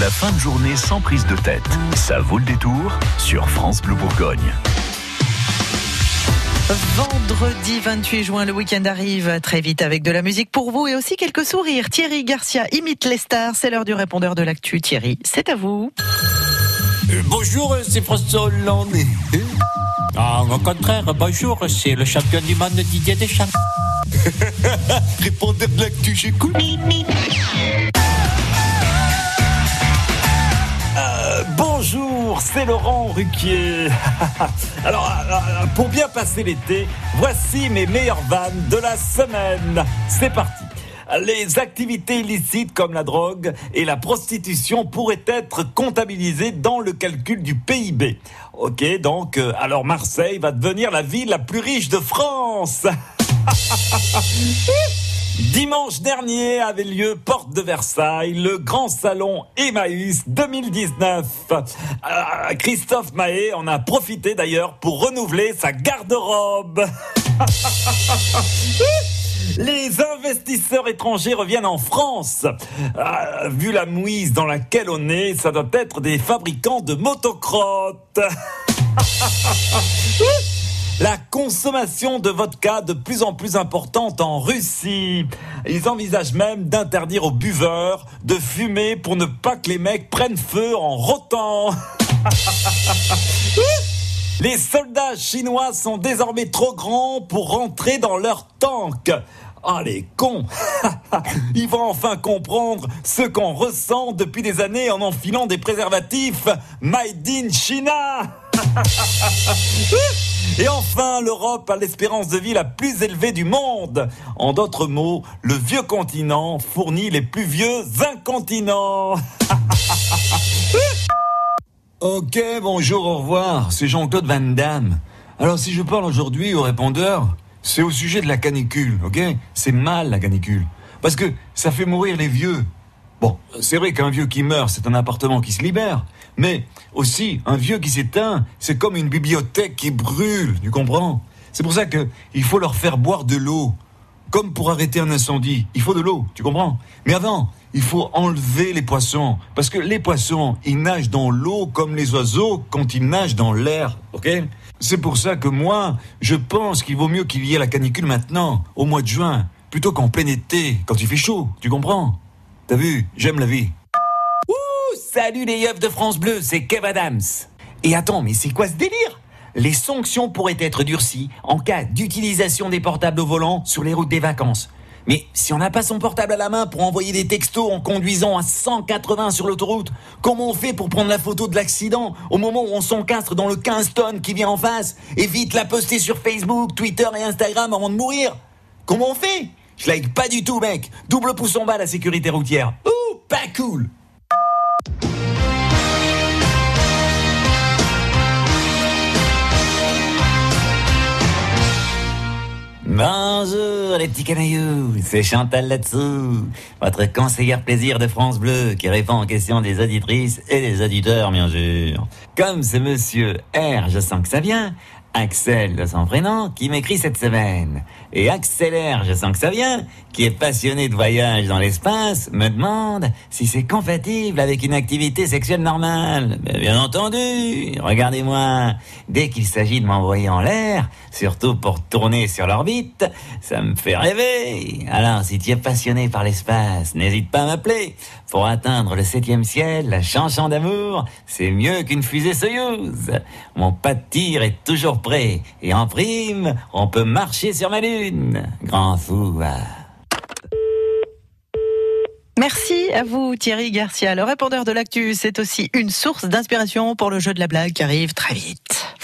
La fin de journée sans prise de tête. Ça vaut le détour sur France Bleu Bourgogne. Vendredi 28 juin, le week-end arrive très vite avec de la musique pour vous et aussi quelques sourires. Thierry Garcia imite les stars. C'est l'heure du répondeur de l'actu. Thierry, c'est à vous. Euh, bonjour, c'est François Hollande. Ah, au contraire, bonjour, c'est le champion du monde Didier Deschamps. Répondeur de l'actu, j'écoute. Bonjour, c'est Laurent Ruquier. Alors, euh, pour bien passer l'été, voici mes meilleures vannes de la semaine. C'est parti. Les activités illicites comme la drogue et la prostitution pourraient être comptabilisées dans le calcul du PIB. Ok, donc, euh, alors Marseille va devenir la ville la plus riche de France. Dimanche dernier avait lieu Porte de Versailles, le grand salon Emmaüs 2019. Euh, Christophe Mahé en a profité d'ailleurs pour renouveler sa garde-robe. Les investisseurs étrangers reviennent en France. Ah, vu la mouise dans laquelle on est, ça doit être des fabricants de motocrottes. Consommation de vodka de plus en plus importante en Russie. Ils envisagent même d'interdire aux buveurs de fumer pour ne pas que les mecs prennent feu en rotant. Les soldats chinois sont désormais trop grands pour rentrer dans leur tank. Ah les cons Ils vont enfin comprendre ce qu'on ressent depuis des années en enfilant des préservatifs Made in China Et enfin, l'Europe a l'espérance de vie la plus élevée du monde. En d'autres mots, le vieux continent fournit les plus vieux incontinents. ok, bonjour, au revoir. C'est Jean-Claude Van Damme. Alors, si je parle aujourd'hui au répondeur, c'est au sujet de la canicule, ok? C'est mal la canicule. Parce que ça fait mourir les vieux. Bon, c'est vrai qu'un vieux qui meurt, c'est un appartement qui se libère. Mais aussi, un vieux qui s'éteint, c'est comme une bibliothèque qui brûle, tu comprends? C'est pour ça qu'il faut leur faire boire de l'eau. Comme pour arrêter un incendie, il faut de l'eau, tu comprends? Mais avant, il faut enlever les poissons. Parce que les poissons, ils nagent dans l'eau comme les oiseaux quand ils nagent dans l'air, ok? C'est pour ça que moi, je pense qu'il vaut mieux qu'il y ait la canicule maintenant, au mois de juin, plutôt qu'en plein été, quand il fait chaud, tu comprends? T'as vu, j'aime la vie. Salut les yeux de France Bleu, c'est Kev Adams. Et attends, mais c'est quoi ce délire? Les sanctions pourraient être durcies en cas d'utilisation des portables au volant sur les routes des vacances. Mais si on n'a pas son portable à la main pour envoyer des textos en conduisant à 180 sur l'autoroute, comment on fait pour prendre la photo de l'accident au moment où on s'encastre dans le 15 tonnes qui vient en face et vite la poster sur Facebook, Twitter et Instagram avant de mourir? Comment on fait? Je like pas du tout, mec. Double pouce en bas la sécurité routière. Ouh, pas cool. Now Bonjour les petits canailloux, c'est Chantal là-dessous, votre conseillère plaisir de France Bleu qui répond aux questions des auditrices et des auditeurs bien sûr. Comme ce monsieur R, je sens que ça vient, Axel de son prénom, qui m'écrit cette semaine. Et Accélère, je sens que ça vient, qui est passionné de voyage dans l'espace, me demande si c'est compatible avec une activité sexuelle normale. Mais bien entendu, regardez-moi, dès qu'il s'agit de m'envoyer en l'air, surtout pour tourner sur l'orbite, ça me fait rêver. Alors, si tu es passionné par l'espace, n'hésite pas à m'appeler. Pour atteindre le septième ciel, la chanson d'amour, c'est mieux qu'une fusée Soyuz. Mon pas de tir est toujours prêt. Et en prime, on peut marcher sur ma lune. Grand fou. Merci à vous Thierry Garcia. Le répondeur de l'actu, c'est aussi une source d'inspiration pour le jeu de la blague qui arrive très vite.